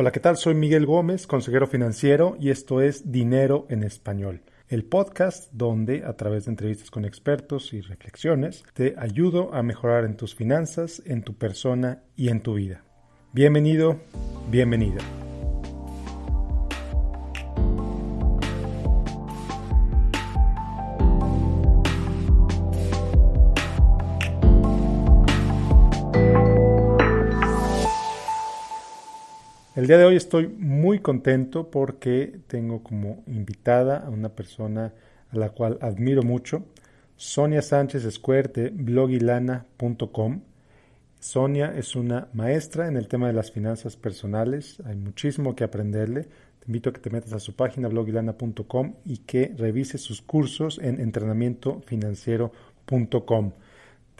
Hola, ¿qué tal? Soy Miguel Gómez, consejero financiero, y esto es Dinero en Español, el podcast donde, a través de entrevistas con expertos y reflexiones, te ayudo a mejorar en tus finanzas, en tu persona y en tu vida. Bienvenido, bienvenida. El día de hoy estoy muy contento porque tengo como invitada a una persona a la cual admiro mucho, Sonia Sánchez de blogilana.com. Sonia es una maestra en el tema de las finanzas personales, hay muchísimo que aprenderle. Te invito a que te metas a su página blogilana.com y que revises sus cursos en entrenamientofinanciero.com.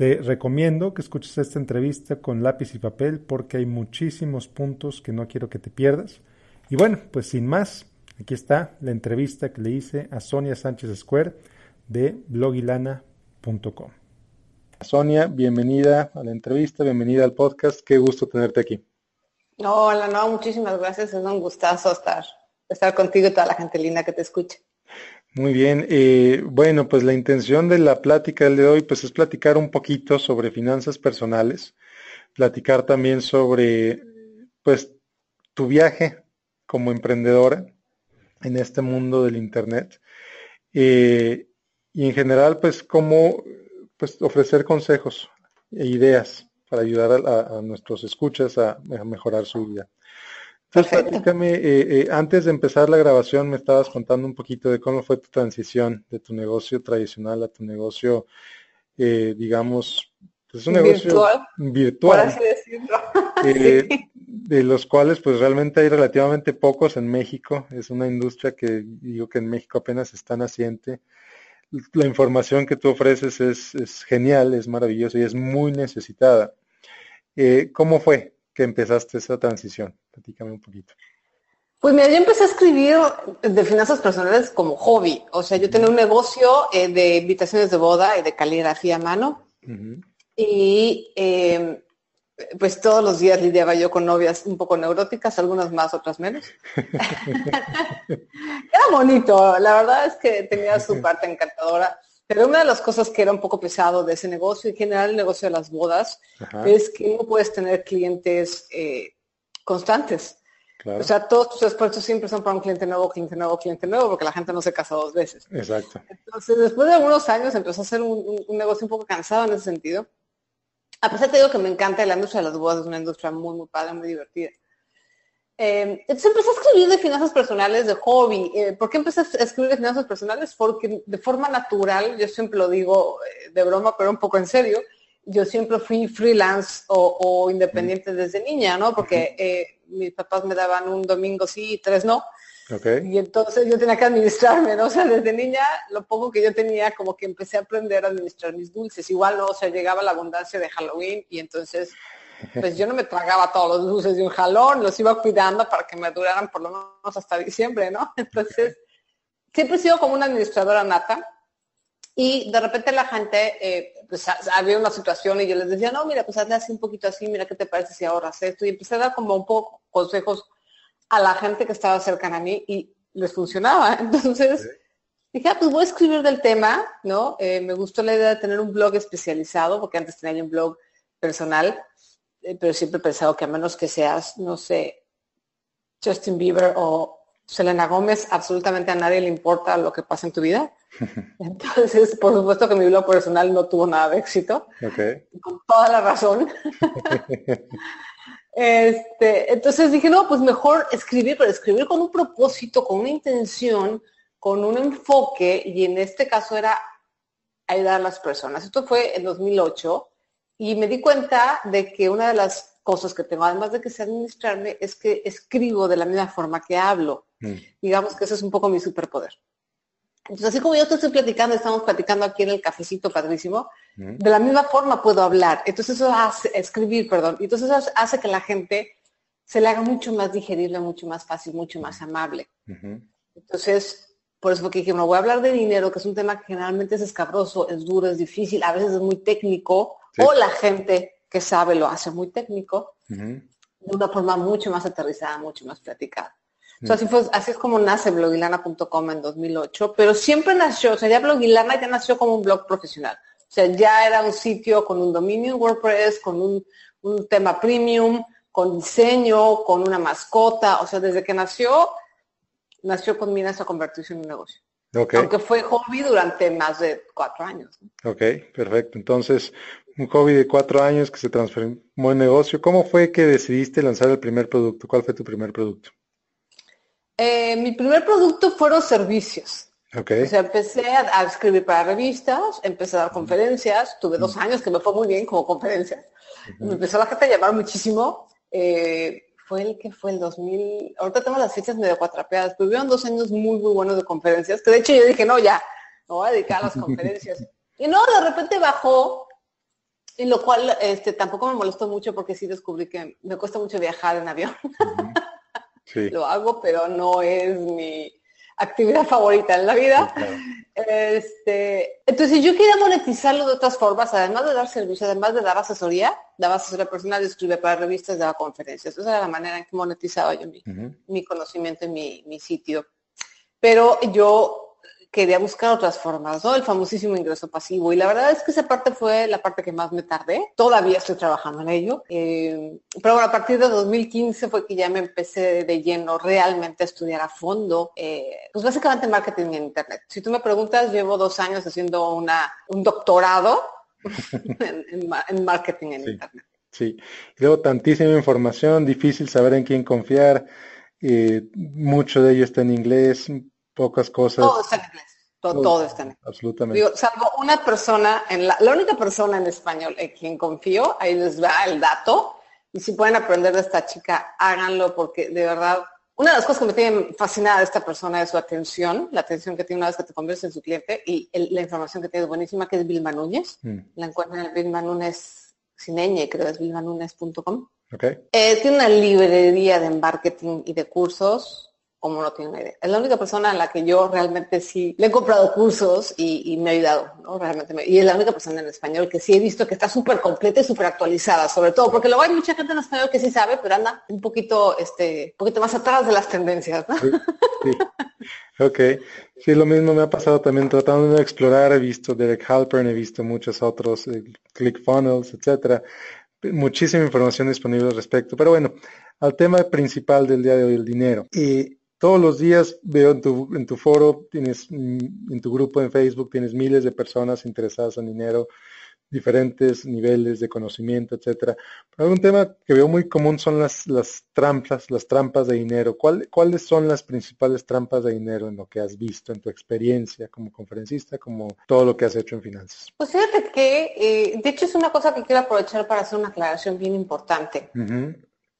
Te recomiendo que escuches esta entrevista con lápiz y papel porque hay muchísimos puntos que no quiero que te pierdas. Y bueno, pues sin más, aquí está la entrevista que le hice a Sonia Sánchez Square de blogilana.com. Sonia, bienvenida a la entrevista, bienvenida al podcast, qué gusto tenerte aquí. Hola, no, muchísimas gracias, es un gustazo estar, estar contigo y toda la gente linda que te escucha. Muy bien, eh, bueno, pues la intención de la plática del de hoy pues es platicar un poquito sobre finanzas personales, platicar también sobre pues tu viaje como emprendedora en este mundo del internet eh, y en general pues cómo pues ofrecer consejos e ideas para ayudar a, nuestros escuchas a mejorar su vida. Entonces, platícame, eh, eh, antes de empezar la grabación me estabas contando un poquito de cómo fue tu transición de tu negocio tradicional a tu negocio, eh, digamos, pues un negocio virtual, de los cuales pues realmente hay relativamente pocos en México. Es una industria que digo que en México apenas está naciente. La información que tú ofreces es, es genial, es maravillosa y es muy necesitada. ¿Cómo fue? Que empezaste esa transición? Platícame un poquito. Pues mira, yo empecé a escribir de finanzas personales como hobby. O sea, yo tenía un negocio eh, de invitaciones de boda y de caligrafía a mano. Y em, pues todos los días lidiaba yo con novias un poco neuróticas, algunas más, otras menos. era bonito, la verdad es que tenía su parte encantadora. Pero una de las cosas que era un poco pesado de ese negocio, en general el negocio de las bodas, es que no puedes tener clientes eh, constantes. O sea, todos tus esfuerzos siempre son para un cliente nuevo, cliente nuevo, cliente nuevo, porque la gente no se casa dos veces. Exacto. Entonces, después de algunos años empezó a ser un, negocio un poco cansado en ese sentido. A pesar de digo que me encanta la industria de las bodas, es una industria muy, muy padre, muy divertida. Eh, entonces empecé a escribir de finanzas personales de hobby. Eh, ¿Por qué empecé a escribir de finanzas personales? Porque de forma natural, yo siempre lo digo eh, de broma, pero un poco en serio, yo siempre fui freelance o, independiente desde niña, ¿no? Porque mis papás me daban un domingo sí y tres no. Y entonces yo tenía que administrarme, ¿no? O sea, desde niña, lo poco que yo tenía, como que empecé a aprender a administrar mis dulces. Igual, ¿no? O sea, llegaba la abundancia de Halloween y entonces pues yo no me tragaba todos los dulces de un jalón, los iba cuidando para que me duraran por lo menos hasta diciembre, ¿no? Entonces, siempre he sido como una administradora nata y de repente la gente, eh, pues había una situación y yo les decía, no, mira, pues hazle así un poquito así, mira qué te parece si ahorras esto. Y empecé a dar como un poco consejos a la gente que estaba cercana a mí y les funcionaba. Entonces, dije, ah, pues voy a escribir del tema, ¿no? Eh, me gustó la idea de tener un blog especializado, porque antes tenía un blog personal pero siempre he pensado que a menos que seas, no sé, Justin Bieber o Selena Gómez, absolutamente a nadie le importa lo que pasa en tu vida. Entonces, por supuesto que mi blog personal no tuvo nada de éxito. Con toda la razón. este, entonces dije, no, pues mejor escribir, pero escribir con un propósito, con una intención, con un enfoque, y en este caso era ayudar a las personas. Esto fue en 2008 y me di cuenta de que una de las cosas que tengo, además de que sé administrarme, es que escribo de la misma forma que hablo. Mm. Digamos que ese es un poco mi superpoder. Entonces, así como yo te estoy platicando, estamos platicando aquí en el cafecito padrísimo, mm. de la misma forma puedo hablar. Entonces eso hace, escribir, perdón. Entonces eso hace que la gente se le haga mucho más digerible, mucho más fácil, mucho más amable. Entonces, por eso que dije, no voy a hablar de dinero, que es un tema que generalmente es escabroso, es duro, es difícil, a veces es muy técnico, o la gente que sabe lo hace muy técnico. De de una forma mucho más aterrizada, mucho más platicada. así, fue, así es como nace blogilana.com en 2008, pero siempre nació, o sea, ya Blogilana ya nació como un blog profesional. O sea, ya era un sitio con un dominio en WordPress, con un, un tema premium, con diseño, con una mascota. O sea, desde que nació, nació con miras a convertirse en un negocio. Aunque fue hobby durante más de cuatro años. Ok, perfecto. Entonces, un hobby de cuatro años que se transformó en negocio. ¿Cómo fue que decidiste lanzar el primer producto? ¿Cuál fue tu primer producto? Eh, mi primer producto fueron servicios. Okay. O sea, empecé a, escribir para revistas, empecé a dar conferencias, tuve dos años que me fue muy bien como conferencia. Me empezó la gente a llamar muchísimo. Eh, fue el que fue el 2000, ahorita tengo las fechas medio cuatrapeadas, pero hubieron dos años muy, muy buenos de conferencias, que de hecho yo dije, no, ya, me voy a dedicar a las conferencias. Y no, de repente bajó, y lo cual este, tampoco me molestó mucho porque sí descubrí que me cuesta mucho viajar en avión. sí. lo hago, pero no es mi, actividad favorita en la vida. Este, entonces yo quería monetizarlo de otras formas, además de dar servicio, además de dar asesoría, daba asesoría personal, escribía para revistas, daba conferencias. Esa era la manera en que monetizaba yo mi, mi conocimiento en mi, mi sitio. Pero yo quería buscar otras formas, ¿no? El famosísimo ingreso pasivo. Y la verdad es que esa parte fue la parte que más me tardé. Todavía estoy trabajando en ello. Eh, pero bueno, a partir de 2015 fue que ya me empecé de lleno realmente a estudiar a fondo, eh, pues básicamente marketing en Internet. Si tú me preguntas, llevo dos años haciendo una, un doctorado en, marketing en Internet. Sí, luego tantísima información, difícil saber en quién confiar, eh, mucho de ello está en inglés, pocas cosas. Todo está en inglés. Todo, está en inglés. Absolutamente. salvo una persona, en la, la única persona en español en quien confío, ahí les va el dato. Y si pueden aprender de esta chica, háganlo porque de verdad, una de las cosas que me tiene fascinada de esta persona es su atención, la atención que tiene una vez que te conviertes en su cliente y la información que tiene es buenísima, que es Vilma Núñez. Mm. La encuentran en Vilma Núñez sin ñ, creo es vilmanúñez.com. Okay. Eh, tiene una librería de marketing y de cursos como no tiene una idea. Es la única persona a la que yo realmente sí le he comprado cursos y, me ha ayudado, ¿no? Realmente y es la única persona en español que sí he visto que está súper completa y súper actualizada, sobre todo, porque luego hay mucha gente en español que sí sabe, pero anda un poquito, este, un poquito más atrás de las tendencias, ¿no? Sí, Ok, sí, lo mismo me ha pasado también tratando de explorar, he visto Derek Halpern, he visto muchos otros, eh, ClickFunnels, etcétera, muchísima información disponible al respecto, pero bueno, al tema principal del día de hoy, el dinero. Y todos los días veo en tu, en tu foro, tienes mm, en tu grupo en Facebook, tienes miles de personas interesadas en dinero, diferentes niveles de conocimiento, etcétera. Pero un tema que veo muy común son las, las trampas, las trampas de dinero. ¿Cuáles son las principales trampas de dinero en lo que has visto, en tu experiencia como conferencista, como todo lo que has hecho en finanzas? Pues fíjate que, eh, de hecho, es una cosa que quiero aprovechar para hacer una aclaración bien importante.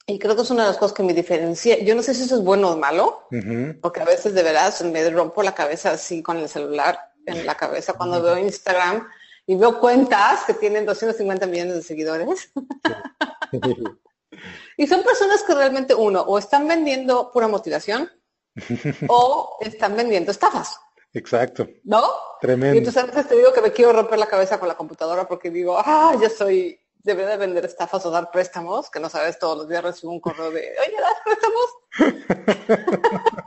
Y creo que es una de las cosas que me diferencia. Yo no sé si eso es bueno o malo, porque a veces de veras me rompo la cabeza así con el celular en la cabeza cuando veo Instagram y veo cuentas que tienen 250 millones de seguidores. y son personas que realmente uno o están vendiendo pura motivación o están vendiendo estafas. Exacto. ¿No? Tremendo. Y entonces a veces te digo que me quiero romper la cabeza con la computadora porque digo, ah, ya soy debe de vender estafas o dar préstamos, que no sabes, todos los días recibo un correo de, oye, ¿das préstamos?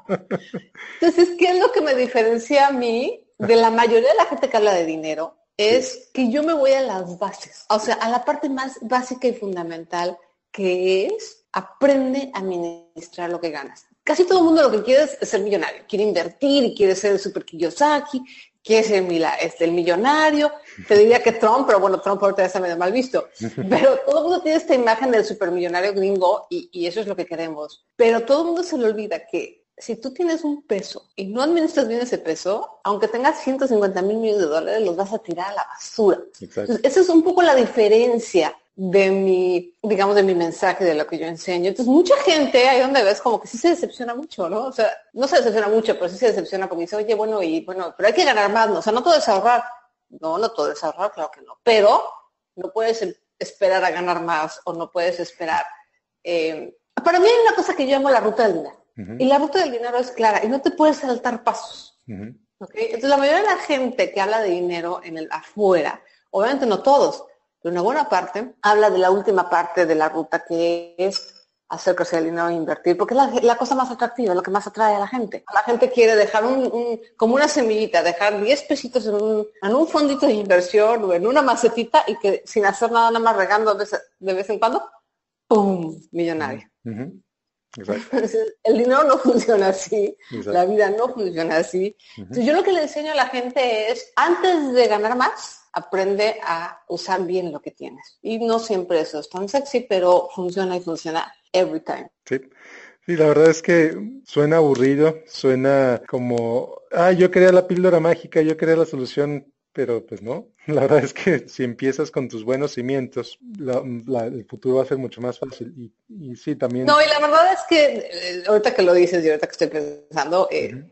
Entonces, ¿qué es lo que me diferencia a mí de la mayoría de la gente que habla de dinero? Es que yo me voy a las bases, o sea, a la parte más básica y fundamental, que es aprende a administrar lo que ganas. Casi todo el mundo lo que quiere es ser millonario, quiere invertir, quiere ser el super Kiyosaki, ¿Quién es el, este, el millonario? Te diría que Trump, pero bueno, Trump ahorita ya está medio mal visto. Pero todo el mundo tiene esta imagen del supermillonario gringo y, y eso es lo que queremos. Pero todo el mundo se le olvida que si tú tienes un peso y no administras bien ese peso, aunque tengas 150 mil millones de dólares, los vas a tirar a la basura. esa es un poco la diferencia de mi, digamos, de mi mensaje, de lo que yo enseño. Entonces, mucha gente ahí donde ves como que sí se decepciona mucho, ¿no? O sea, no se decepciona mucho, pero sí se decepciona porque dice, oye, bueno, y bueno, pero hay que ganar más, ¿no? O sea, no todo es ahorrar. No, no todo es ahorrar, claro que no. Pero no puedes em, esperar a ganar más o no puedes esperar. Eh, para mí hay una cosa que yo llamo la ruta del dinero. Y la ruta del dinero es clara y no te puedes saltar pasos. Entonces, la mayoría de la gente que habla de dinero en el afuera, obviamente no todos, pero una buena parte habla de la última parte de la ruta que es hacer crecer el dinero e invertir, porque es la, cosa más atractiva, lo que más atrae a la gente. La gente quiere dejar un, como una semillita, dejar 10 pesitos en un, en un fondito de inversión o en una macetita y que sin hacer nada, nada más regando de vez, en cuando, ¡pum! Millonario. el dinero no funciona así, la vida no funciona así. Entonces, yo lo que le enseño a la gente es, antes de ganar más, aprende a usar bien lo que tienes. Y no siempre eso es tan sexy, pero funciona y funciona every time. Sí. Sí, la verdad es que suena aburrido, suena como, ah, yo quería la píldora mágica, yo quería la solución, pero pues no. La verdad es que si empiezas con tus buenos cimientos, el futuro va a ser mucho más fácil. Y, sí, también. No, y la verdad es que eh, ahorita que lo dices y ahorita que estoy pensando, eh,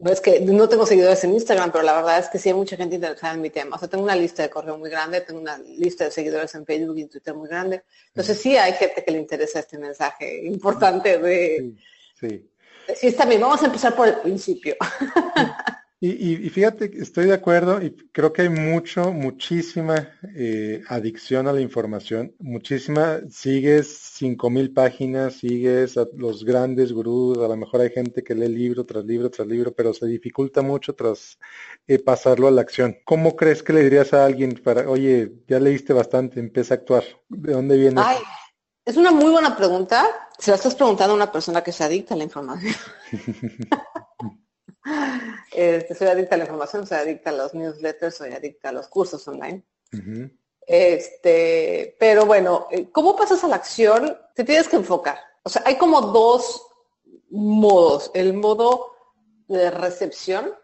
no es que no tengo seguidores en Instagram, pero la verdad es que sí hay mucha gente interesada en mi tema. O sea, tengo una lista de correo muy grande, tengo una lista de seguidores en Facebook y en Twitter muy grande. Entonces sí hay gente que le interesa este mensaje importante de... Sí. Sí, está bien, vamos a empezar por el principio. Y, fíjate, estoy de acuerdo y creo que hay mucho, muchísima eh, adicción a la información, muchísima, sigues cinco mil páginas, sigues a los grandes gurús, a lo mejor hay gente que lee libro tras libro tras libro, pero se dificulta mucho tras eh, pasarlo a la acción. ¿Cómo crees que le dirías a alguien para, oye, ya leíste bastante, empieza a actuar? ¿De dónde viene? Ay, es una muy buena pregunta. Se la estás preguntando a una persona que se adicta a la información. Este, soy adicta a la información, soy adicta a los newsletters, soy adicta a los cursos online. Este, pero bueno, eh, ¿cómo pasas a la acción? Te tienes que enfocar. O sea, hay como dos modos, el modo de recepción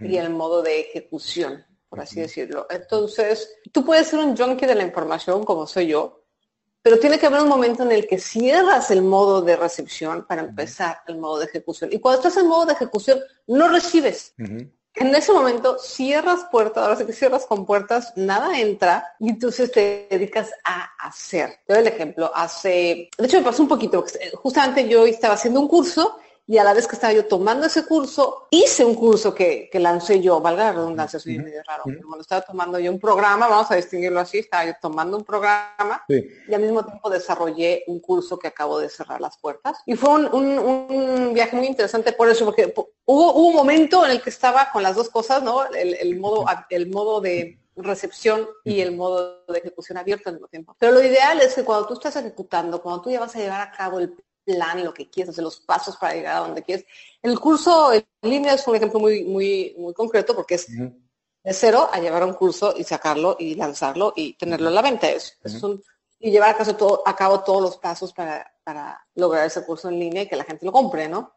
y el modo de ejecución, por así decirlo. Entonces, tú puedes ser un junkie de la información como soy yo, pero tiene que haber un momento en el que cierras el modo de recepción para empezar el modo de ejecución. Y cuando estás en modo de ejecución, no recibes. En ese momento cierras puertas, ahora sí que cierras con puertas, nada entra y entonces te dedicas a hacer. Te doy el ejemplo, hace, de hecho me pasó un poquito, justamente yo estaba haciendo un curso y a la vez que estaba yo tomando ese curso, hice un curso que, que lancé yo, valga la redundancia, soy medio raro, pero cuando estaba tomando yo un programa, vamos a distinguirlo así, estaba yo tomando un programa y al mismo tiempo desarrollé un curso que acabo de cerrar las puertas. Y fue un, un, viaje muy interesante por eso, porque hubo, un momento en el que estaba con las dos cosas, ¿no? El, el modo, el modo de recepción y el modo de ejecución abierto al mismo tiempo. Pero lo ideal es que cuando tú estás ejecutando, cuando tú ya vas a llevar a cabo el plan, lo que quieres, hacer los pasos para llegar a donde quieres. El curso en línea es un ejemplo muy, muy, muy concreto porque es de cero a llevar un curso y sacarlo y lanzarlo y tenerlo en la venta. Es, y llevar a, caso todo, a cabo todos los pasos para, para, lograr ese curso en línea y que la gente lo compre, ¿no?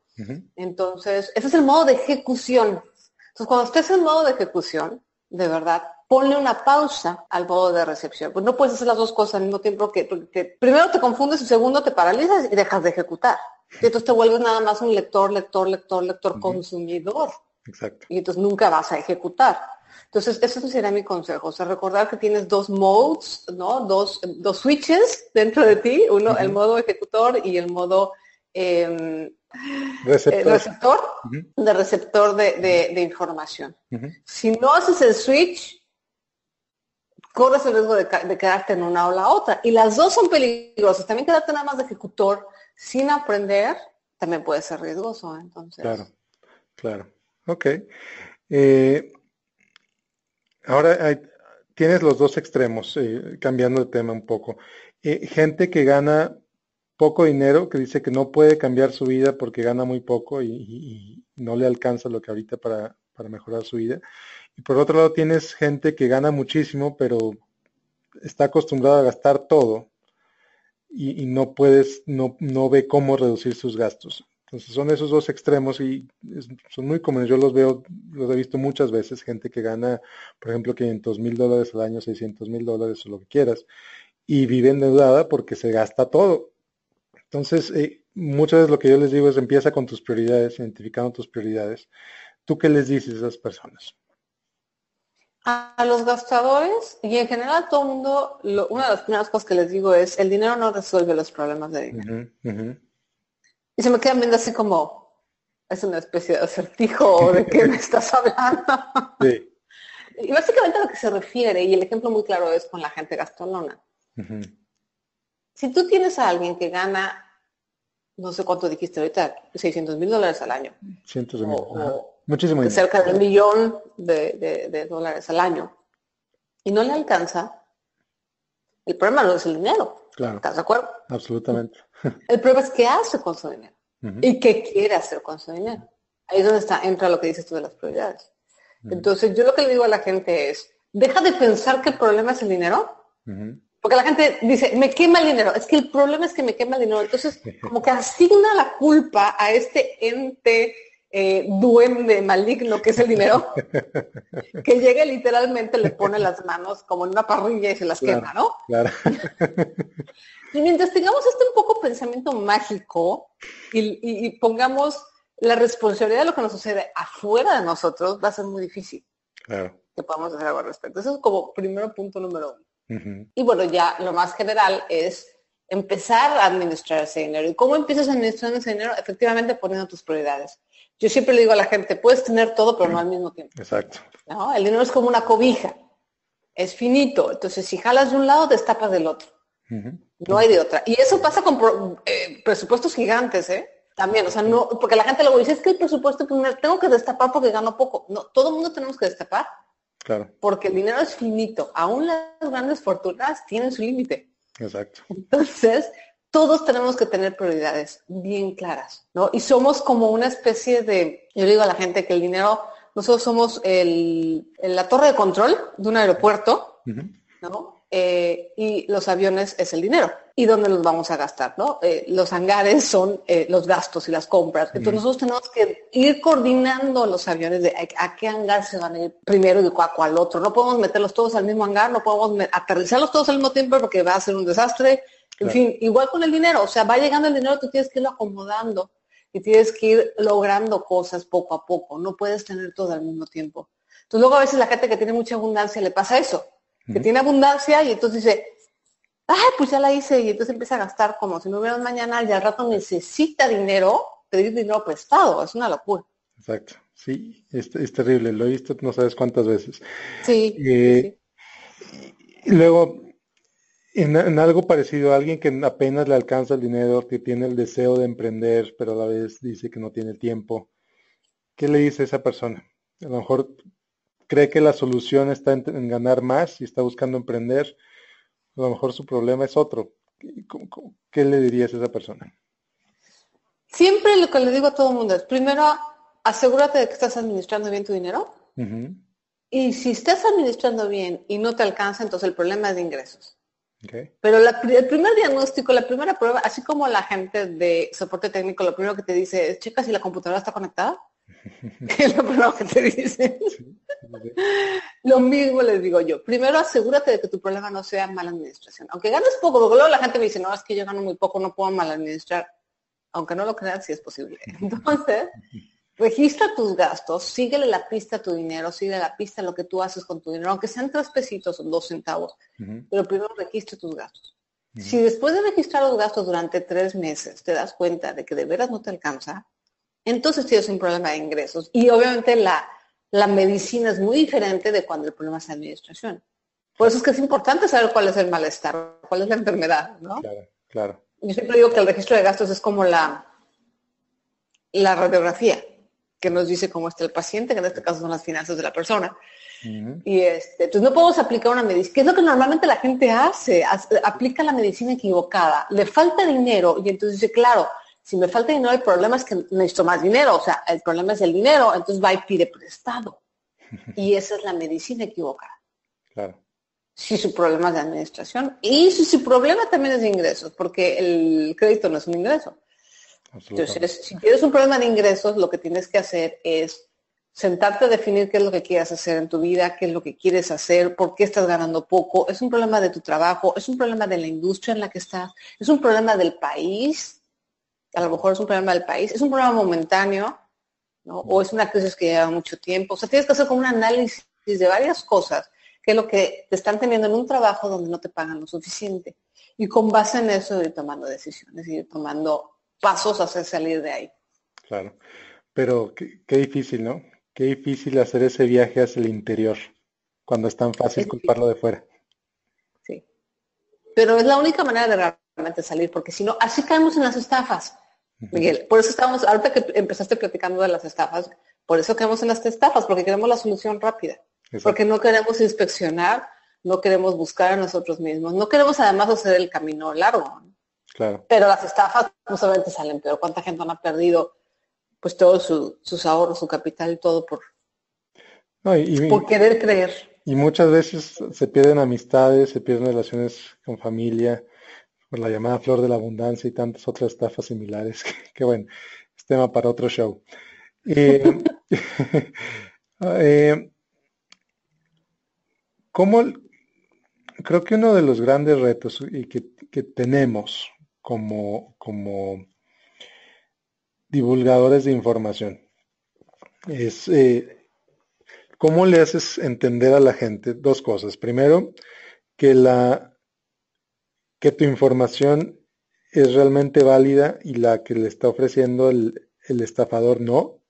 Entonces, ese es el modo de ejecución. Entonces, cuando estés en modo de ejecución, de verdad, ponle una pausa al modo de recepción. Pues no puedes hacer las dos cosas al mismo tiempo que, porque primero te confundes y segundo te paralizas y dejas de ejecutar. Y entonces te vuelves nada más un lector, lector, lector, lector, consumidor. Exacto. Y entonces nunca vas a ejecutar. Entonces, eso sería mi consejo. O sea, recordar que tienes dos modes, ¿no? Dos, dos switches dentro de ti. Uno, el modo ejecutor y el modo em, receptor, de receptor de, información. Si no haces el switch, corres el riesgo de, quedarte en una o la otra. Y las dos son peligrosas. También quedarte nada más de ejecutor sin aprender también puede ser riesgoso. Entonces. Claro, claro. Ok. Eh, ahora tienes los dos extremos, eh, cambiando de tema un poco. Eh, gente que gana poco dinero, que dice que no puede cambiar su vida porque gana muy poco y, no le alcanza lo que ahorita para, para mejorar su vida. Y por otro lado tienes gente que gana muchísimo, pero está acostumbrada a gastar todo y, no puedes, no, no ve cómo reducir sus gastos. Entonces son esos dos extremos y son muy comunes. Yo los veo, los he visto muchas veces, gente que gana, por ejemplo, 500 mil dólares al año, 600 mil dólares o lo que quieras, y vive endeudada porque se gasta todo. Entonces, eh, muchas veces lo que yo les digo es empieza con tus prioridades, identificando tus prioridades. ¿Tú qué les dices a esas personas? A los gastadores y en general a todo el mundo, una de las primeras cosas que les digo es, el dinero no resuelve los problemas de dinero. Y se me quedan viendo así como, es una especie de acertijo de qué me estás hablando. Y básicamente a lo que se refiere, y el ejemplo muy claro es con la gente gastolona. Si tú tienes a alguien que gana no sé cuánto dijiste ahorita, 600 mil dólares al año. Cientos de mil. Muchísimo. Cerca de un millón de, dólares al año. Y no le alcanza. El problema no es el dinero. Claro. ¿Estás de acuerdo? Absolutamente. El problema es qué hace con su dinero. Y qué quiere hacer con su dinero. Ahí es donde está, entra lo que dices tú de las prioridades. Entonces, yo lo que le digo a la gente es, deja de pensar que el problema es el dinero, porque la gente dice, me quema el dinero. Es que el problema es que me quema el dinero. Entonces, como que asigna la culpa a este ente eh, duende maligno que es el dinero, que llega literalmente, le pone las manos como en una parrilla y se las quema, ¿no? Claro. y mientras tengamos este un poco pensamiento mágico y, pongamos la responsabilidad de lo que nos sucede afuera de nosotros, va a ser muy difícil claro. que podamos hacer algo al respecto. Eso es como primero punto número uno. Y bueno, ya lo más general es empezar a administrar ese dinero. ¿Y cómo empiezas a administrar ese dinero? Efectivamente poniendo tus prioridades. Yo siempre le digo a la gente, puedes tener todo, pero no al mismo tiempo. Exacto. El dinero es como una cobija, es finito. Entonces, si jalas de un lado, destapas del otro. No hay de otra. Y eso pasa con eh, presupuestos gigantes, ¿eh? También, o sea, no, porque la gente luego dice, es que el presupuesto, pues, tengo que destapar porque gano poco. No, todo el mundo tenemos que destapar. Claro. Porque el dinero es finito. Aún las grandes fortunas tienen su límite. Exacto. Entonces, todos tenemos que tener prioridades bien claras, ¿no? Y somos como una especie de, yo digo a la gente que el dinero, nosotros somos el, la torre de control de un aeropuerto, ¿no? Eh, y los aviones es el dinero. ¿Y dónde los vamos a gastar? ¿no? Eh, los hangares son eh, los gastos y las compras. Entonces nosotros tenemos que ir coordinando los aviones de a, qué hangar se van a ir primero y a cuál otro. No podemos meterlos todos al mismo hangar, no podemos aterrizarlos todos al mismo tiempo porque va a ser un desastre. En fin, igual con el dinero. O sea, va llegando el dinero, tú tienes que irlo acomodando y tienes que ir logrando cosas poco a poco. No puedes tener todo al mismo tiempo. Entonces luego a veces la gente que tiene mucha abundancia le pasa eso que tiene abundancia y entonces dice, ay, pues ya la hice y entonces empieza a gastar como si no hubiera mañana y al rato necesita dinero, pedir dinero prestado, es una locura. Exacto, sí, es, terrible, lo he visto no sabes cuántas veces. Sí. Eh, y luego, en, en, algo parecido, alguien que apenas le alcanza el dinero, que tiene el deseo de emprender, pero a la vez dice que no tiene tiempo, ¿qué le dice a esa persona? A lo mejor cree que la solución está en, ganar más y está buscando emprender, a lo mejor su problema es otro. ¿Qué, le dirías a esa persona? Siempre lo que le digo a todo el mundo es, primero, asegúrate de que estás administrando bien tu dinero. Y si estás administrando bien y no te alcanza, entonces el problema es de ingresos. Pero el primer diagnóstico, la primera prueba, así como la gente de soporte técnico, lo primero que te dice es, checa si la computadora está conectada. es lo primero que te dicen. Lo mismo les digo yo. Primero asegúrate de que tu problema no sea mala administración. Aunque ganes poco, porque luego la gente me dice, no, es que yo gano muy poco, no puedo mal administrar. Aunque no lo crean, sí es posible. Entonces, registra tus gastos, síguele la pista a tu dinero, sigue la pista a lo que tú haces con tu dinero, aunque sean tres pesitos o dos centavos. Pero primero registra tus gastos. Si después de registrar los gastos durante tres meses te das cuenta de que de veras no te alcanza, entonces tienes un problema de ingresos. Y obviamente la, la medicina es muy diferente de cuando el problema es administración. Por eso es que es importante saber cuál es el malestar, cuál es la enfermedad, ¿no? Claro, claro. Yo siempre digo que el registro de gastos es como la, la radiografía, que nos dice cómo está el paciente, que en este caso son las finanzas de la persona. Y este, entonces no podemos aplicar una medicina, que es lo que normalmente la gente hace, aplica la medicina equivocada, le falta dinero y entonces dice, claro, si me falta dinero, el problema es que necesito más dinero, o sea, el problema es el dinero, entonces va y pide prestado. Y esa es la medicina equivocada. Claro. Si su problema es de administración y si su problema también es de ingresos, porque el crédito no es un ingreso. Entonces, si tienes un problema de ingresos, lo que tienes que hacer es sentarte a definir qué es lo que quieres hacer en tu vida, qué es lo que quieres hacer, por qué estás ganando poco, es un problema de tu trabajo, es un problema de la industria en la que estás, es un problema del país a lo mejor es un problema del país, es un problema momentáneo, ¿no? O es una crisis que lleva mucho tiempo. O sea, tienes que hacer como un análisis de varias cosas, que es lo que te están teniendo en un trabajo donde no te pagan lo suficiente. Y con base en eso ir tomando decisiones, ir tomando pasos hacia salir de ahí. Claro, pero qué, difícil, ¿no? Qué difícil hacer ese viaje hacia el interior, cuando es tan fácil culparlo de fuera. Sí. Pero es la única manera de realmente salir, porque si no, así caemos en las estafas. Miguel. Por eso estamos, ahorita que empezaste platicando de las estafas, por eso queremos en las estafas, porque queremos la solución rápida. Porque no queremos inspeccionar, no queremos buscar a nosotros mismos, no queremos además hacer el camino largo. Claro. Pero las estafas no solamente salen peor. ¿Cuánta gente no ha perdido pues todos sus ahorros, su capital, y todo por, por querer creer? Y muchas veces se pierden amistades, se pierden relaciones con familia, por la llamada flor de la abundancia y tantas otras estafas similares, que, bueno, es tema para otro show. Eh, eh, ¿Cómo, creo que uno de los grandes retos y que, tenemos como, como divulgadores de información es eh, cómo le haces entender a la gente dos cosas. Primero, que la que tu información es realmente válida y la que le está ofreciendo el, estafador no.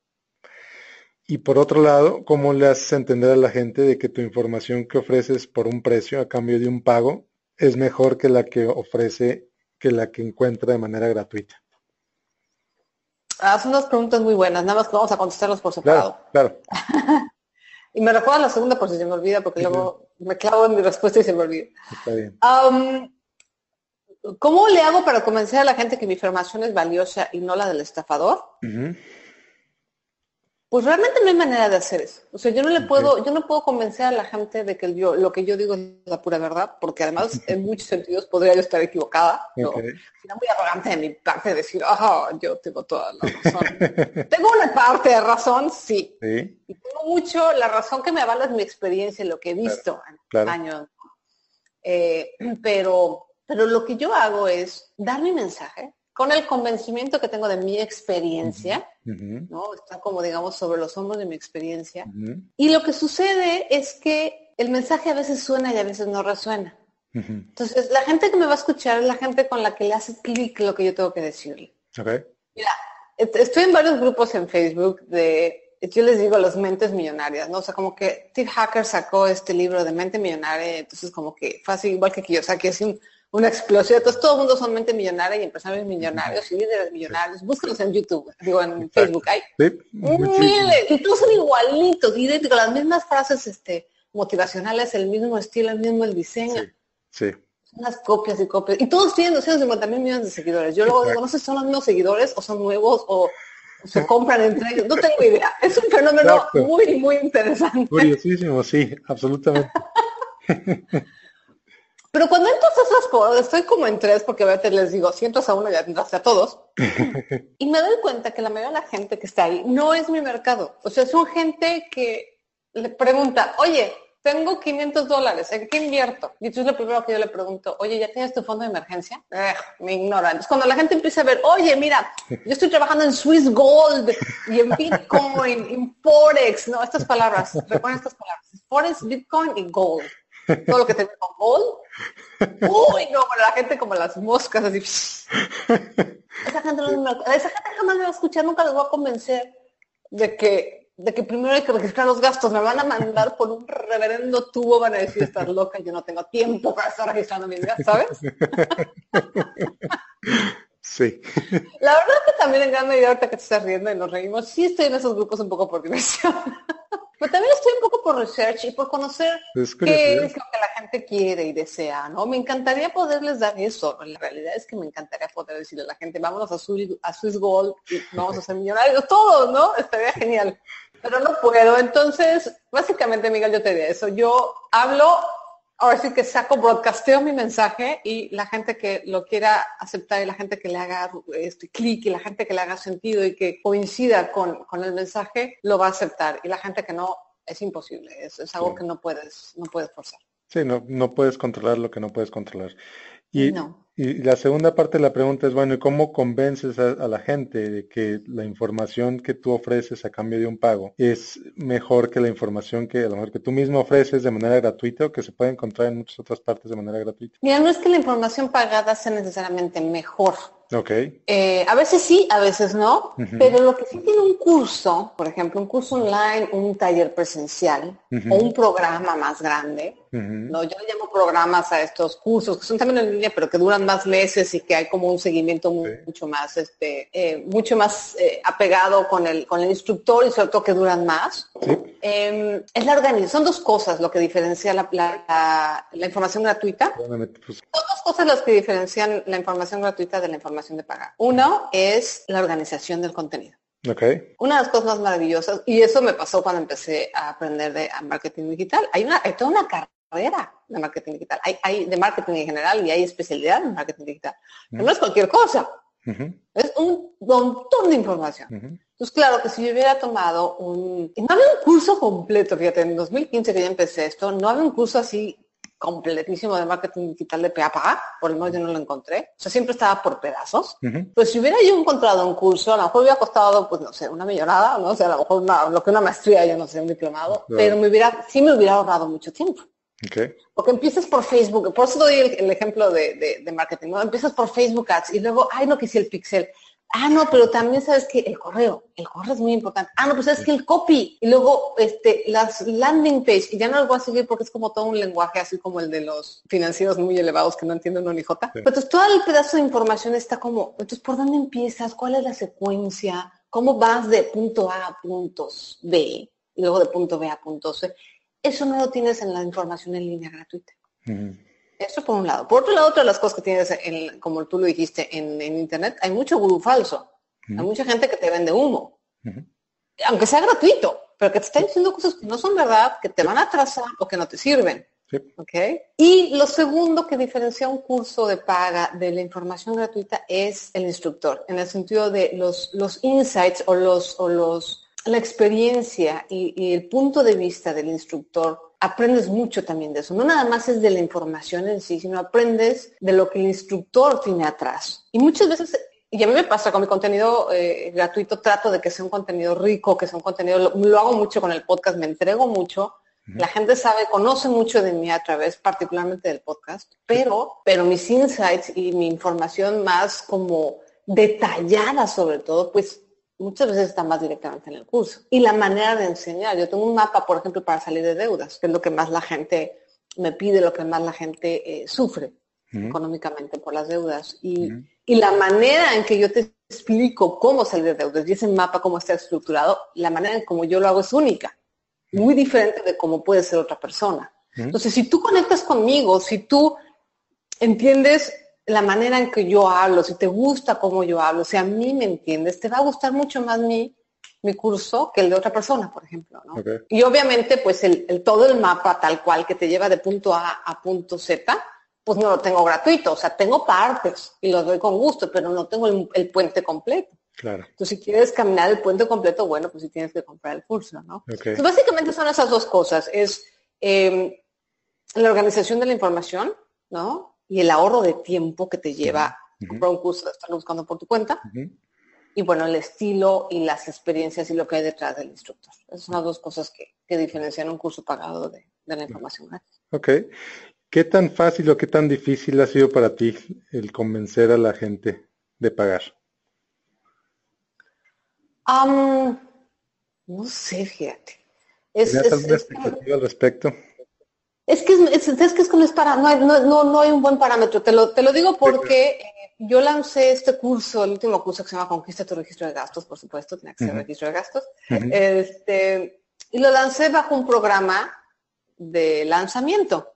Y por otro lado, ¿cómo le haces entender a la gente de que tu información que ofreces por un precio a cambio de un pago es mejor que la que ofrece, que la que encuentra de manera gratuita? Ah, son dos preguntas muy buenas, nada más que vamos a contestarlos por separado. Claro. y me recuerda la segunda por si se me olvida, porque luego me clavo en mi respuesta y se me olvida. Está bien. ¿Cómo le hago para convencer a la gente que mi información es valiosa y no la del estafador? Pues realmente no hay manera de hacer eso. O sea, yo no le puedo, yo no puedo convencer a la gente de que yo, lo que yo digo es la pura verdad, porque además en muchos sentidos podría yo estar equivocada. ¿no? Sería muy arrogante de mi parte decir, ah, yo tengo toda la razón. tengo una parte de razón, sí. Y tengo mucho, la razón que me avala es mi experiencia, lo que he visto en años. Eh, pero pero lo que yo hago es dar mi mensaje con el convencimiento que tengo de mi experiencia, ¿no? Está como, digamos, sobre los hombros de mi experiencia. Y lo que sucede es que el mensaje a veces suena y a veces no resuena. Entonces, la gente que me va a escuchar es la gente con la que le hace clic lo que yo tengo que decirle. Mira, estoy en varios grupos en Facebook de yo les digo los mentes millonarias, ¿no? O sea, como que Steve Hacker sacó este libro de mente millonaria, entonces como que así igual que Kiyosaki, es un, una explosión. Entonces todo el mundo son mente millonaria y empresarios millonarios y líderes millonarios. Búscalos en YouTube, digo en Facebook. Hay sí, miles, y todos son igualitos, idénticos, las mismas frases este, motivacionales, el mismo estilo, el mismo el diseño. Sí. Son las copias y copias. Y todos tienen 250 mil millones de seguidores. Yo luego digo, no sé si son los mismos seguidores o son nuevos o se compran entre ellos. No tengo idea. Es un fenómeno muy, muy interesante. Curiosísimo, sí, absolutamente. Pero cuando entras a esas foros, estoy como en tres, porque a veces les digo, si entras a uno ya entraste a todos. y me doy cuenta que la mayoría de la gente que está ahí no es mi mercado. O sea, son gente que le pregunta, oye, tengo 500 dólares, ¿en qué invierto? Y entonces lo primero que yo le pregunto, oye, ¿ya tienes tu fondo de emergencia? me ignora. Entonces cuando la gente empieza a ver, oye, mira, yo estoy trabajando en Swiss Gold y en Bitcoin, en Forex, no, estas palabras, recuerden estas palabras, Forex, Bitcoin y Gold todo lo que tenga con gol. Uy, no, bueno, la gente como las moscas, así. Esa gente, esa gente jamás me va a escuchar, nunca les voy a convencer de que, de que primero hay que registrar los gastos. Me van a mandar por un reverendo tubo, van a decir, estás loca, yo no tengo tiempo para estar registrando mis gastos, ¿sabes? Sí. La verdad es que también en gran medida ahorita que te estás riendo y nos reímos, sí estoy en esos grupos un poco por diversión. Pero también estoy por research y por conocer qué es lo que la gente quiere y desea, ¿no? Me encantaría poderles dar eso. La realidad es que me encantaría poder decirle a la gente, vámonos a, Swiss, a Swiss Gold y vamos a ser millonarios, todos, ¿no? Estaría genial. Pero no puedo. Entonces, básicamente, Miguel, yo te diría eso. Yo hablo ahora sí que saco, broadcasteo mi mensaje y la gente que lo quiera aceptar y la gente que le haga este clic y la gente que le haga sentido y que coincida con, el mensaje, lo va a aceptar. Y la gente que no, es imposible. Es, es algo que no puedes, no puedes forzar. Sí, no, no puedes controlar lo que no puedes controlar. Y, y la segunda parte de la pregunta es, bueno, ¿y cómo convences a, la gente de que la información que tú ofreces a cambio de un pago es mejor que la información que a lo mejor que tú mismo ofreces de manera gratuita o que se puede encontrar en muchas otras partes de manera gratuita? Mira, no es que la información pagada sea necesariamente mejor. Okay. Eh, a veces sí, a veces no, pero lo que sí tiene un curso, por ejemplo, un curso online, un taller presencial o un programa más grande, no, yo le llamo programas a estos cursos que son también en línea, pero que duran más meses y que hay como un seguimiento mucho más, este, eh, mucho más eh, apegado con el con el instructor y sobre todo que duran más. Em, es la organización. Son dos cosas lo que diferencia la, la, información gratuita. Pues. Son dos cosas las que diferencian la información gratuita de la información de paga. Uno es la organización del contenido. Okay. Una de las cosas más maravillosas, y eso me pasó cuando empecé a aprender de marketing digital, hay, una, hay toda una carrera de marketing digital. Hay, hay, de marketing en general y hay especialidad en marketing digital. no es cualquier cosa. Es un montón de información. Entonces, claro que si yo hubiera tomado un... No había un curso completo, fíjate, en 2015 que ya empecé esto, no había un curso así completísimo de marketing digital de PAPA, por lo menos yo no lo encontré. O sea, siempre estaba por pedazos. Pues si hubiera yo encontrado un curso, a lo mejor hubiera costado, pues no sé, una millonada, no sé, a lo mejor lo que una maestría, yo no sé, un diplomado, pero me hubiera, sí me hubiera ahorrado mucho tiempo. Okay. Porque empiezas por Facebook, por eso doy el, ejemplo de, marketing, ¿no? Empiezas por Facebook Ads y luego, ay, no quise el pixel. Ah, no, pero también sabes que el correo, el correo es muy importante. Ah, no, pues sabes que el copy y luego este, las landing page, y ya no lo voy a seguir porque es como todo un lenguaje así como el de los financieros muy elevados que no entiendo uno ni jota. entonces todo el pedazo de información está como, entonces, ¿por dónde empiezas? ¿Cuál es la secuencia? ¿Cómo vas de punto A a puntos B? Y luego de punto B a punto C. Eso no lo tienes en la información en línea gratuita. Eso por un lado. Por otro lado, otra de las cosas que tienes, en, como tú lo dijiste, en, Internet, hay mucho gurú falso. Hay mucha gente que te vende humo. Aunque sea gratuito, pero que te está diciendo cosas que no son verdad, que te van a atrasar o que no te sirven. Y lo segundo que diferencia un curso de paga de la información gratuita es el instructor, en el sentido de los, los insights o los, o los la experiencia y, el punto de vista del instructor, aprendes mucho también de eso. No nada más es de la información en sí, sino aprendes de lo que el instructor tiene atrás. Y muchas veces, y a mí me pasa con mi contenido eh, gratuito, trato de que sea un contenido rico, que sea un contenido, lo, hago mucho con el podcast, me entrego mucho. La gente sabe, conoce mucho de mí a través particularmente del podcast, pero, pero mis insights y mi información más como detallada sobre todo, pues muchas veces está más directamente en el curso. Y la manera de enseñar. Yo tengo un mapa, por ejemplo, para salir de deudas, que es lo que más la gente me pide, lo que más la gente eh, sufre económicamente por las deudas. Y, la manera en que yo te explico cómo salir de deudas y ese mapa, cómo está estructurado, la manera en como yo lo hago es única, muy diferente de cómo puede ser otra persona. Entonces, si tú conectas conmigo, si tú entiendes la manera en que yo hablo, si te gusta cómo yo hablo, si a mí me entiendes, te va a gustar mucho más mi, mi curso que el de otra persona, por ejemplo. ¿no? Y obviamente, pues el, todo el mapa tal cual que te lleva de punto A a punto Z, pues no lo tengo gratuito, o sea, tengo partes y los doy con gusto, pero no tengo el, puente completo. Claro. Entonces, si quieres caminar el puente completo, bueno, pues sí tienes que comprar el curso, ¿no? Entonces, básicamente son esas dos cosas. Es em, la organización de la información, ¿no? Y el ahorro de tiempo que te lleva comprar un curso de estar buscando por tu cuenta. Y bueno, el estilo y las experiencias y lo que hay detrás del instructor. Esas son las dos cosas que, diferencian un curso pagado de, la información Ok. ¿Qué tan fácil o qué tan difícil ha sido para ti el convencer a la gente de pagar? no sé, fíjate. Es, alguna expectativa al respecto? Es que es, es, que es no, para, no, hay, no, no, hay un buen parámetro. Te lo, te lo digo porque eh, yo lancé este curso, el último curso que se llama Conquista tu registro de gastos, por supuesto, tenía que ser registro de gastos. este, y lo lancé bajo un programa de lanzamiento.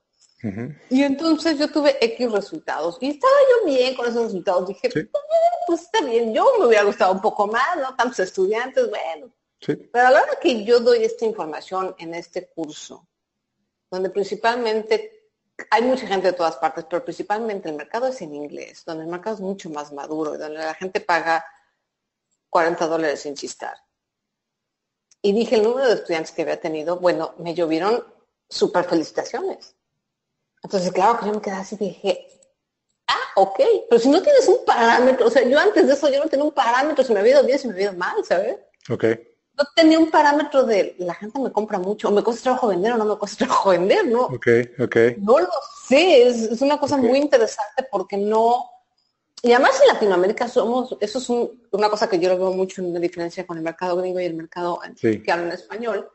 Y entonces yo tuve X resultados. Y estaba yo bien con esos resultados. Dije, eh, pues está bien, yo me hubiera gustado un poco más, ¿no? Tantos estudiantes, bueno. Pero a la hora que yo doy esta información en este curso, donde principalmente hay mucha gente de todas partes, pero principalmente el mercado es en inglés, donde el mercado es mucho más maduro, donde la gente paga 40 dólares sin chistar. Y dije el número de estudiantes que había tenido, bueno, me llovieron súper felicitaciones. Entonces, claro que yo me quedé así dije, ah, ok, pero si no tienes un parámetro, o sea, yo antes de eso yo no tenía un parámetro, si me había ido bien, si me había ido mal, ¿sabes? Ok no tenía un parámetro de la gente me compra mucho, o me cuesta trabajo vender o no me cuesta trabajo vender, ¿no? Ok, ok. No lo sé, es, una cosa muy interesante porque no, y además en Latinoamérica somos, eso es una cosa que yo lo veo mucho en la diferencia con el mercado gringo y el mercado que habla en español.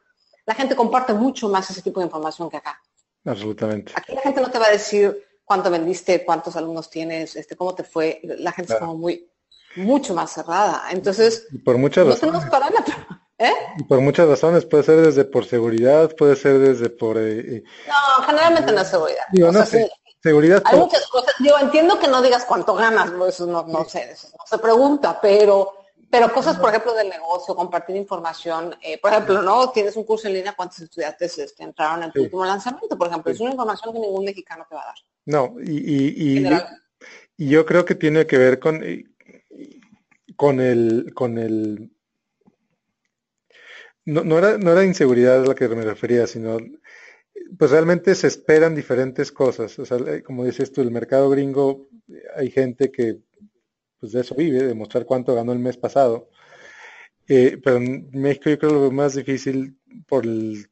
La gente comparte mucho más ese tipo de información que acá. Absolutamente. Aquí la gente no te va a decir cuánto vendiste, cuántos alumnos tienes, este, cómo te fue. La gente es como muy, mucho más cerrada. Entonces, por muchas no razones. tenemos parámetros. ¿Eh? Por muchas razones, puede ser desde por seguridad, puede ser desde por... Eh, eh no, generalmente no es seguridad. Digo, no sé. Seguridad. Hay muchas cosas. Yo entiendo que no digas cuánto ganas, eso no, no sé, eso no se pregunta, pero, pero cosas, por ejemplo, del negocio, compartir información. Eh, por ejemplo, ¿no? Tienes un curso en línea, ¿cuántos estudiantes este, entraron en tu último lanzamiento? Por ejemplo, es una información que ningún mexicano te va a dar. No, y, y, y, y yo creo que tiene que ver con, eh, con el, con el no, no, era, no era inseguridad a la que me refería, sino pues realmente se esperan diferentes cosas. O sea, como dices tú, el mercado gringo, hay gente que pues de eso vive, de mostrar cuánto ganó el mes pasado. Eh, pero en México yo creo lo más difícil por, el,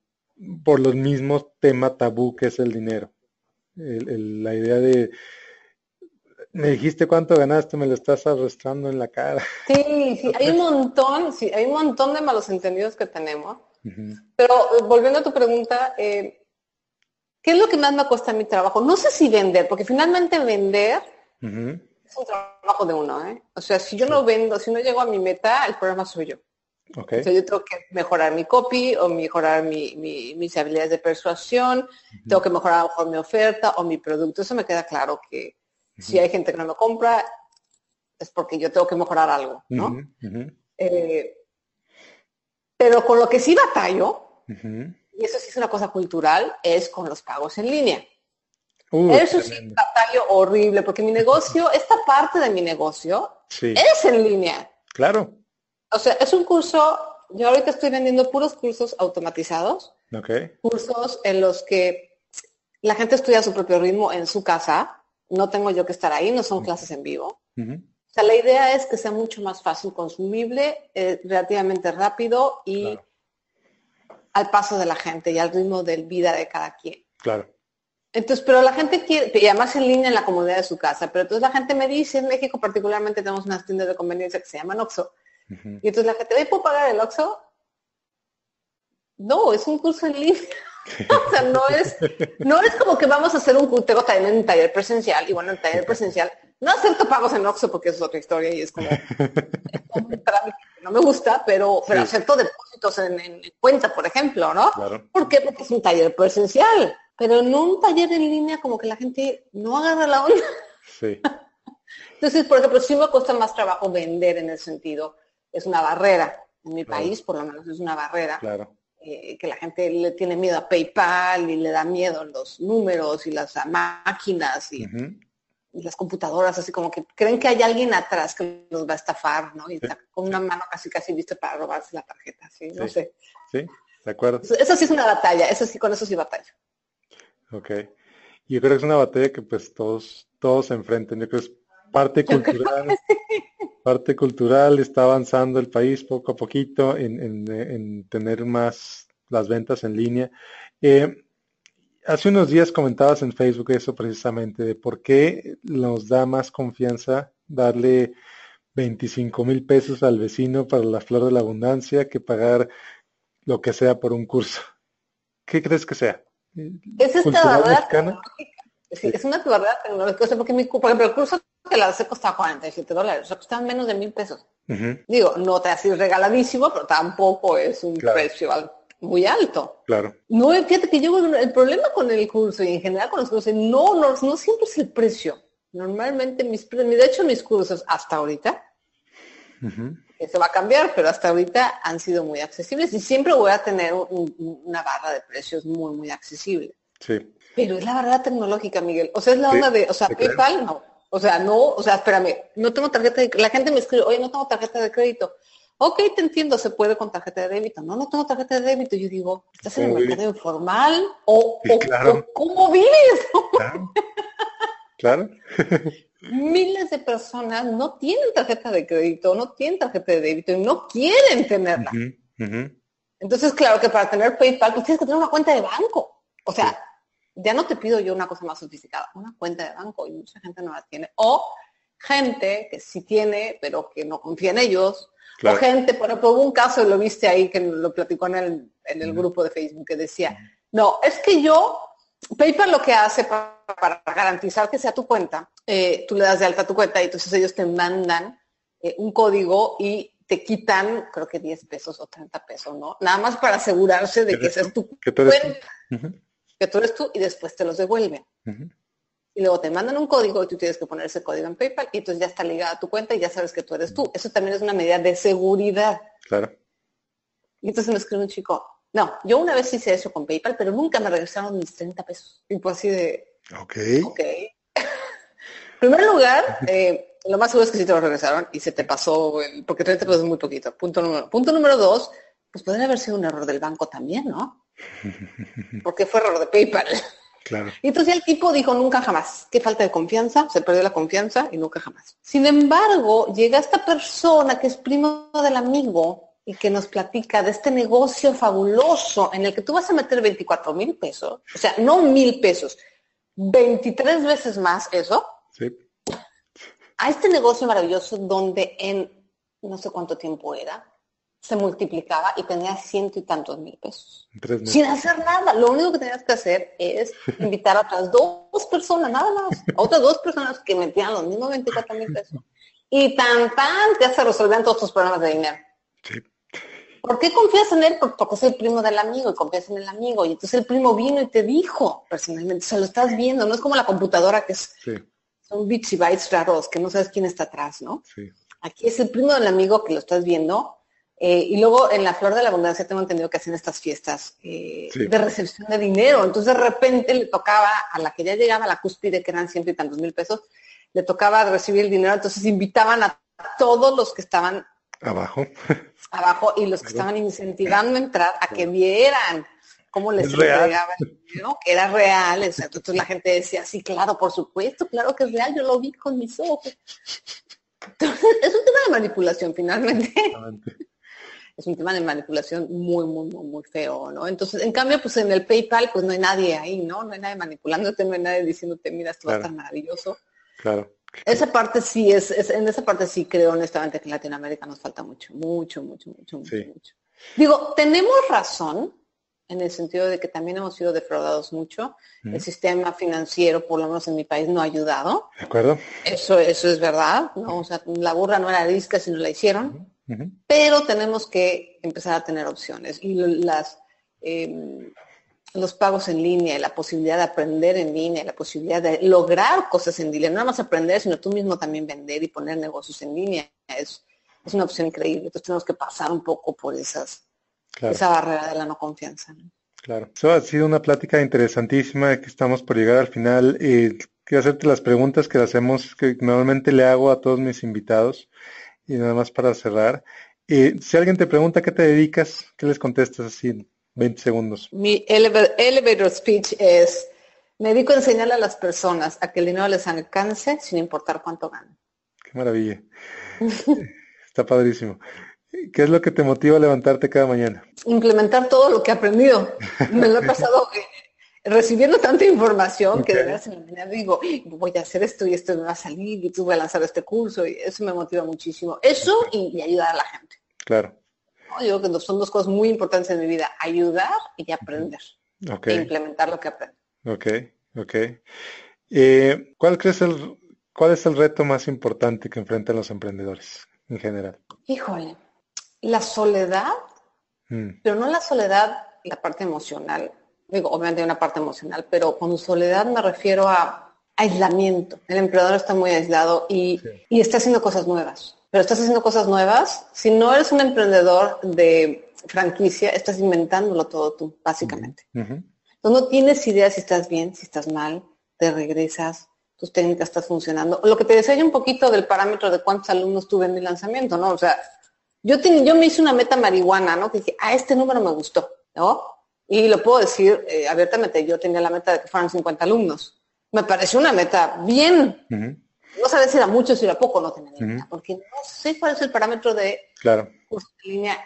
por los mismos temas tabú que es el dinero. la idea de, me dijiste cuánto ganaste, me lo estás arrastrando en la cara. Sí, sí, hay un montón, sí, hay un montón de malos entendidos que tenemos. Pero eh, volviendo a tu pregunta, eh, ¿qué es lo que más me cuesta mi trabajo? No sé si vender, porque finalmente vender es un trabajo de uno, ¿eh? O sea, si yo no vendo, si no llego a mi meta, el problema soy yo. Okay. O sea, yo tengo que mejorar mi copy o mejorar mi, mis habilidades de persuasión, tengo que mejorar a lo mejor mi oferta o mi producto. Eso me queda claro que si hay gente que no me compra, es porque yo tengo que mejorar algo, ¿no? Eh, pero con lo que sí batallo, y eso sí es una cosa cultural, es con los pagos en línea. Uh, eso sí es batallo horrible, porque mi negocio, esta parte de mi negocio, es en línea. Claro. O sea, es un curso, yo ahorita estoy vendiendo puros cursos automatizados, cursos en los que la gente estudia a su propio ritmo en su casa, no tengo yo que estar ahí, no son clases en vivo. O sea, la idea es que sea mucho más fácil, consumible, eh, relativamente rápido y al paso de la gente y al ritmo de vida de cada quien. Claro. Entonces, pero la gente quiere, y además en línea en la comodidad de su casa, pero entonces la gente me dice, en México particularmente tenemos unas tiendas de conveniencia que se llaman Oxxo. Y entonces la gente, ¿puedo pagar el Oxxo? No, es un curso en línea. o sea, no es, no es como que vamos a hacer un, tengo también un taller presencial, y bueno, el taller presencial, no acepto pagos en Oxxo porque es otra historia y es como, no me gusta, pero, pero acepto depósitos en, cuenta, por ejemplo, ¿no? ¿Por qué? Porque es un taller presencial, pero en un taller en línea como que la gente no agarra la onda. Sí. Entonces, por ejemplo, sí me cuesta más trabajo vender en el sentido, es una barrera. En mi país, por lo menos, es una barrera. Claro eh, que la gente le tiene miedo a PayPal y le da miedo los números y las máquinas y, las computadoras, así como que creen que hay alguien atrás que los va a estafar, ¿no? Y está con una mano casi casi vista para robarse la tarjeta, ¿sí? No sé. Sí, de acuerdo. Eso sí es una batalla, eso sí, con eso sí batalla. Ok. Yo creo que es una batalla que pues todos, todos se enfrentan. Yo creo que es parte cultural parte cultural, está avanzando el país poco a poquito en, tener más las ventas en línea. Eh, hace unos días comentabas en Facebook eso precisamente, de por qué nos da más confianza darle 25 mil pesos al vecino para la flor de la abundancia que pagar lo que sea por un curso. ¿Qué crees que sea? Es esta verdad Sí, es una barrera tecnológica, porque mi, por ejemplo, el curso que la hace costaba 47 dólares, o sea, costaba menos de mil pesos. Digo, no te sido regaladísimo, pero tampoco es un precio muy alto. Claro. No, fíjate que yo, el problema con el curso y en general con los cursos, no, no, no siempre es el precio. Normalmente mis, de hecho mis cursos hasta ahorita, eso va a cambiar, pero hasta ahorita han sido muy accesibles y siempre voy a tener una barra de precios muy, muy accesible. Sí. Pero es la verdad tecnológica, Miguel. O sea, es la onda de, o sea, PayPal no. O sea, no, o sea, espérame, no tengo tarjeta de La gente me escribe, oye, no tengo tarjeta de crédito. Ok, te entiendo, se puede con tarjeta de débito. No, no tengo tarjeta de débito. Yo digo, ¿estás en el mercado informal? ¿O, cómo vives? Claro. Miles de personas no tienen tarjeta de crédito, no tienen tarjeta de débito y no quieren tenerla. Entonces, claro que para tener PayPal, pues tienes que tener una cuenta de banco. O sea, ya no te pido yo una cosa más sofisticada, una cuenta de banco y mucha gente no la tiene. O gente que sí tiene, pero que no confía en ellos, o gente, por ejemplo, hubo un caso, lo viste ahí, que lo platicó en el, en el grupo de Facebook, que decía, no, es que yo, PayPal lo que hace para, garantizar que sea tu cuenta, eh, tú le das de alta tu cuenta y entonces ellos te mandan eh, un código y te quitan, creo que 10 pesos o 30 pesos, ¿no? Nada más para asegurarse de que esa es tu cuenta, que tú eres tú y después te los devuelven. Y luego te mandan un código y tú tienes que poner ese código en PayPal y entonces ya está ligada a tu cuenta y ya sabes que tú eres tú. Eso también es una medida de seguridad. Claro. Y entonces me escribe un chico, no, yo una vez hice eso con PayPal, pero nunca me regresaron mis 30 pesos. Y pues así de... Ok. Ok. en primer lugar, eh, lo más seguro es que sí te lo regresaron y se te pasó, porque 30 pesos es muy poquito. Punto número, punto número dos, pues podría haber sido un error del banco también, ¿no? Porque fue error de PayPal. Claro. Y entonces el tipo dijo nunca jamás. Qué falta de confianza, se perdió la confianza y nunca jamás. Sin embargo, llega esta persona que es primo del amigo y que nos platica de este negocio fabuloso en el que tú vas a meter 24 mil pesos, o sea, no mil pesos, 23 veces más eso. Sí. A este negocio maravilloso donde en no sé cuánto tiempo era, se multiplicaba y tenía ciento y tantos mil pesos. Sin hacer nada. Lo único que tenías que hacer es invitar a otras dos personas, nada más. A otras dos personas que metían los mismos 24 mil pesos. Y tan tan ya se resolvían todos tus problemas de dinero. Sí. ¿Por qué confías en él? Porque es el primo del amigo y confías en el amigo. Y entonces el primo vino y te dijo personalmente, o sea, lo estás viendo, no es como la computadora que es, son bits y bytes raros, que no sabes quién está atrás, ¿no? Sí. Aquí es el primo del amigo que lo estás viendo. Eh, y luego en la Flor de la Abundancia tengo entendido que hacen estas fiestas eh, de recepción de dinero. Entonces de repente le tocaba a la que ya llegaba a la cúspide, que eran ciento y tantos mil pesos, le tocaba recibir el dinero. Entonces invitaban a todos los que estaban abajo abajo y los que estaban incentivando a entrar a que vieran cómo les entregaba ¿no? que era real. Entonces la gente decía, sí, claro, por supuesto, claro que es real, yo lo vi con mis ojos. Entonces, es un tema de manipulación finalmente. Es un tema de manipulación muy, muy, muy, muy feo, ¿no? Entonces, en cambio, pues en el PayPal, pues no hay nadie ahí, ¿no? No hay nadie manipulándote, no hay nadie diciéndote, mira, esto va a estar maravilloso. Claro. Esa parte sí es, en esa parte sí creo honestamente que en Latinoamérica nos falta mucho, mucho, mucho, mucho, mucho, mucho. Digo, tenemos razón en el sentido de que también hemos sido defraudados mucho. El sistema financiero, por lo menos en mi país, no ha ayudado. De acuerdo. Eso, eso es verdad, ¿no? O sea, la burra no era risca si no la hicieron. Pero tenemos que empezar a tener opciones. Y las em, los pagos en línea la posibilidad de aprender en línea, la posibilidad de lograr cosas en línea, no nada más aprender, sino tú mismo también vender y poner negocios en línea, es, es una opción increíble. Entonces tenemos que pasar un poco por esas, esa barrera de la no confianza. Claro, eso ha sido una plática interesantísima que estamos por llegar al final. Eh, quiero hacerte las preguntas que hacemos, que normalmente le hago a todos mis invitados, y nada más para cerrar. Eh, si alguien te pregunta qué te dedicas, ¿qué les contestas así 20 segundos. Mi elevator, speech es, me dedico a enseñarle a las personas a que el dinero les alcance sin importar cuánto ganan. Qué maravilla. Está padrísimo. ¿Qué es lo que te motiva a levantarte cada mañana? Implementar todo lo que he aprendido. Me lo he pasado recibiendo tanta información que de verdad en la mañana digo, voy a hacer esto y esto me va a salir y tú voy a lanzar este curso y eso me motiva muchísimo. Eso y ayudar a la gente. Claro. Yo creo que son dos cosas muy importantes en mi vida, ayudar y aprender. Okay. E implementar lo que aprendo. Ok, ok. Eh, ¿cuál, crees el, ¿Cuál es el reto más importante que enfrentan los emprendedores en general? Híjole, la soledad, mm. pero no la soledad, la parte emocional. Digo, obviamente hay una parte emocional, pero con soledad me refiero a aislamiento. El emprendedor está muy aislado y, y está haciendo cosas nuevas pero estás haciendo cosas nuevas. Si no eres un emprendedor de franquicia, estás inventándolo todo tú, básicamente. Entonces no tienes idea si estás bien, si estás mal, te regresas, tus técnicas están funcionando. Lo que te decía un poquito del parámetro de cuántos alumnos tuve en mi lanzamiento, ¿no? O sea, yo, yo me hice una meta marihuana, ¿no? Que dije, a ah, este número me gustó, ¿no? Y lo puedo decir eh, abiertamente, yo tenía la meta de que fueran 50 alumnos. Me pareció una meta bien, no sabes si era mucho, si era poco, no tenía ni porque no sé cuál es el parámetro de claro. curso en línea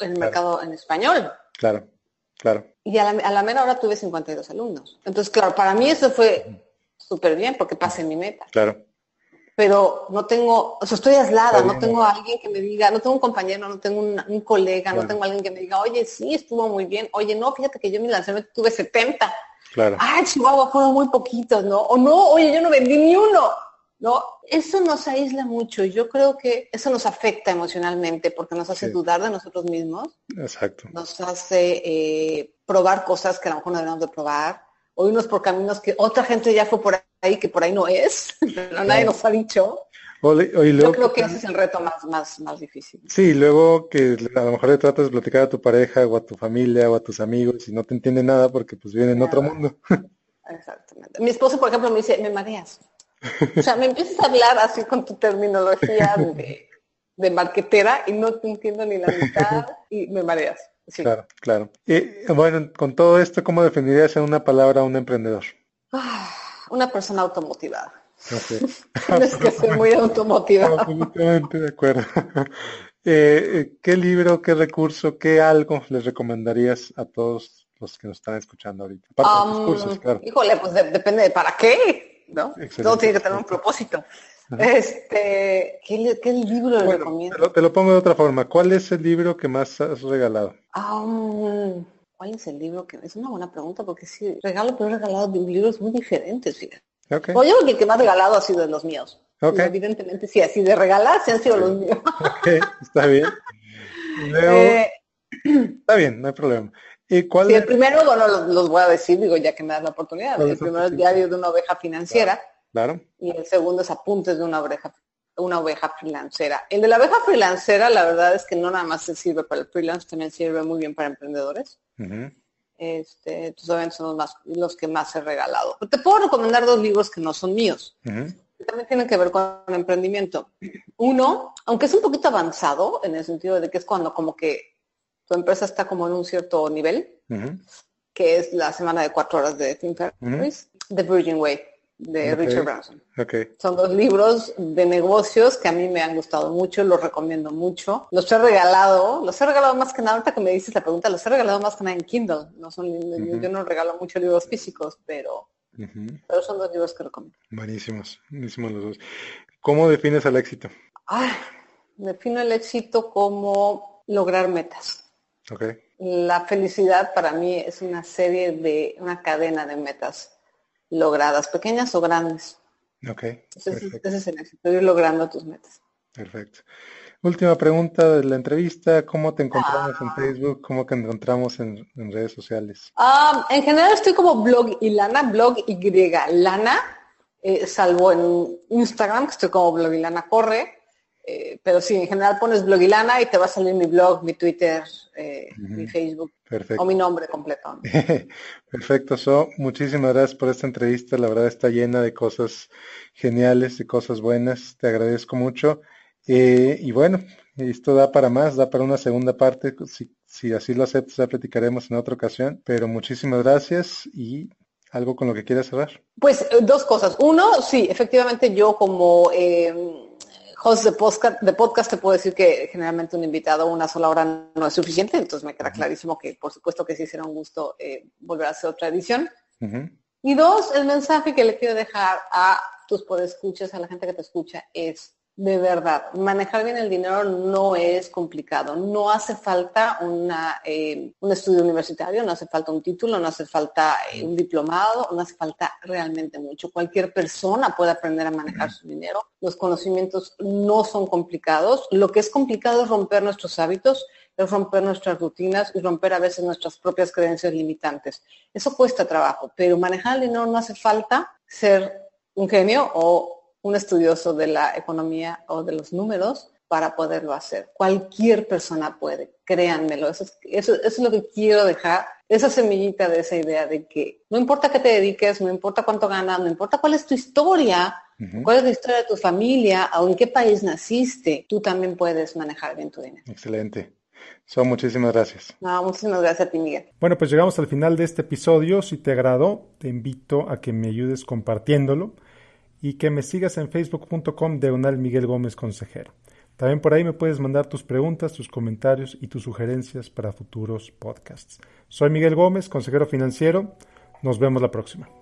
en el mercado en español. Claro, claro. Y a la, a la mera hora tuve 52 alumnos. Entonces, claro, para mí eso fue súper bien porque pasé mi meta. Claro. Pero no tengo, o sea, estoy aislada, no tengo a alguien que me diga, no tengo un compañero, no tengo un, colega, no tengo alguien que me diga, oye, sí, estuvo muy bien, oye, no, fíjate que yo mi lanzamiento tuve 70. Claro. Ay, Chihuahua, fueron muy poquitos, ¿no? O no, oye, yo no vendí ni uno. ¿no? Eso nos aísla mucho y yo creo que eso nos afecta emocionalmente porque nos hace dudar de nosotros mismos. Exacto. Nos hace eh, probar cosas que a lo mejor no debemos de probar o irnos por caminos que otra gente ya fue por ahí que por ahí no es, pero nadie nos ha dicho. yo creo que ese es el reto más, más, más difícil. Sí, luego que a lo mejor le tratas de platicar a tu pareja o a tu familia o a tus amigos y no te entiende nada porque pues viene en otro mundo. Exactamente. Mi esposo, por ejemplo, me dice, me mareas. O sea, me empiezas a hablar así con tu terminología de, de marquetera y no te entiendo ni la mitad y me mareas. Claro, claro. Y bueno, con todo esto, ¿cómo definirías en una palabra a un emprendedor? Ah, una persona automotivada. Tienes que ser muy automotivada. Absolutamente de acuerdo. Eh, eh, ¿Qué libro, qué recurso, qué algo les recomendarías a todos los que nos están escuchando ahorita? Híjole, pues depende de para qué. ¿No? Todo tiene que tener un propósito. Este, ¿qué, ¿qué, libro le recomiendo? Te lo, pongo de otra forma. ¿Cuál es el libro que más has regalado? ¿Cuál es el libro que es una buena pregunta? Porque sí, regalo, pero he regalado libros muy diferentes, fíjate. Okay. yo creo que el que más regalado ha sido de los míos. evidentemente sí, así de regalar sí han sido los míos. está bien. Eh, está bien, no hay problema. ¿Y cuál el primero, bueno, los, voy a decir, digo, ya que me das la oportunidad. El primero es Diario de una oveja financiera. Claro. Y el segundo es Apuntes de una oveja una oveja freelancera. El de la oveja freelancera, la verdad es que no nada más se sirve para el freelance, también sirve muy bien para emprendedores. este, estos obviamente son los, más, los que más he regalado. te puedo recomendar dos libros que no son míos. que también tienen que ver con el emprendimiento. Uno, aunque es un poquito avanzado, en el sentido de que es cuando como que tu empresa está como en un cierto nivel, que es la semana de cuatro horas de Tim Ferriss, The Virgin Way, de Richard Branson. Son dos libros de negocios que a mí me han gustado mucho, los recomiendo mucho. Los he regalado, los he regalado más que nada, ahorita que me dices la pregunta, los he regalado más que nada en Kindle. No son, Yo no regalo mucho libros físicos, pero, pero son dos libros que recomiendo. Buenísimos, buenísimos los dos. ¿Cómo defines el éxito? defino el éxito como lograr metas. La felicidad para mí es una serie de, una cadena de metas logradas, pequeñas o grandes. Ok. ese es el éxito, ir logrando tus metas. Perfecto. Última pregunta de la entrevista, ¿cómo te encontramos en ah. Facebook? ¿Cómo te encontramos en, redes sociales? Ah, en general estoy como blog y lana, blog y lana, eh, salvo en Instagram, que estoy como blog y lana corre, eh, pero sí, en general pones blog Ilana y te va a salir mi blog, mi Twitter, eh, mi Facebook o mi nombre completo. Perfecto, So. Muchísimas gracias por esta entrevista. La verdad está llena de cosas geniales, de cosas buenas. Te agradezco mucho. Eh, y bueno, esto da para más, da para una segunda parte. Si, si así lo aceptas, ya platicaremos en otra ocasión. Pero muchísimas gracias y algo con lo que quieras cerrar. Pues dos cosas. Uno, sí, efectivamente yo como host de podcast, de podcast te puedo decir que generalmente un invitado una sola hora no es suficiente, entonces me queda clarísimo que por supuesto que sí será un gusto eh, volver a hacer otra edición. Y dos, el mensaje que le quiero dejar a tus podescuchas, a la gente que te escucha, es de verdad, manejar bien el dinero no es complicado. No hace falta eh, un estudio universitario, no hace falta un título, no hace falta eh, un diplomado, no hace falta realmente mucho. Cualquier persona puede aprender a manejar su dinero. Los conocimientos no son complicados. Lo que es complicado es romper nuestros hábitos, es romper nuestras rutinas y romper a veces nuestras propias creencias limitantes. Eso cuesta trabajo, pero manejar el dinero no hace falta ser un genio o un estudioso de la economía o de los números para poderlo hacer. Cualquier persona puede, créanmelo. Eso es, eso, es lo que quiero dejar, esa semillita de esa idea de que no importa qué te dediques, no importa cuánto ganas, no importa cuál es tu historia, cuál es la historia de tu familia o en qué país naciste, tú también puedes manejar bien tu dinero. Excelente. Son muchísimas gracias. No, muchísimas gracias a ti, Miguel. Bueno, pues llegamos al final de este episodio. Si te agradó, te invito a que me ayudes compartiéndolo y que me sigas en facebook.com diagonal Miguel Gómez Consejero. También por ahí me puedes mandar tus preguntas, tus comentarios y tus sugerencias para futuros podcasts. Soy Miguel Gómez, consejero financiero. Nos vemos la próxima.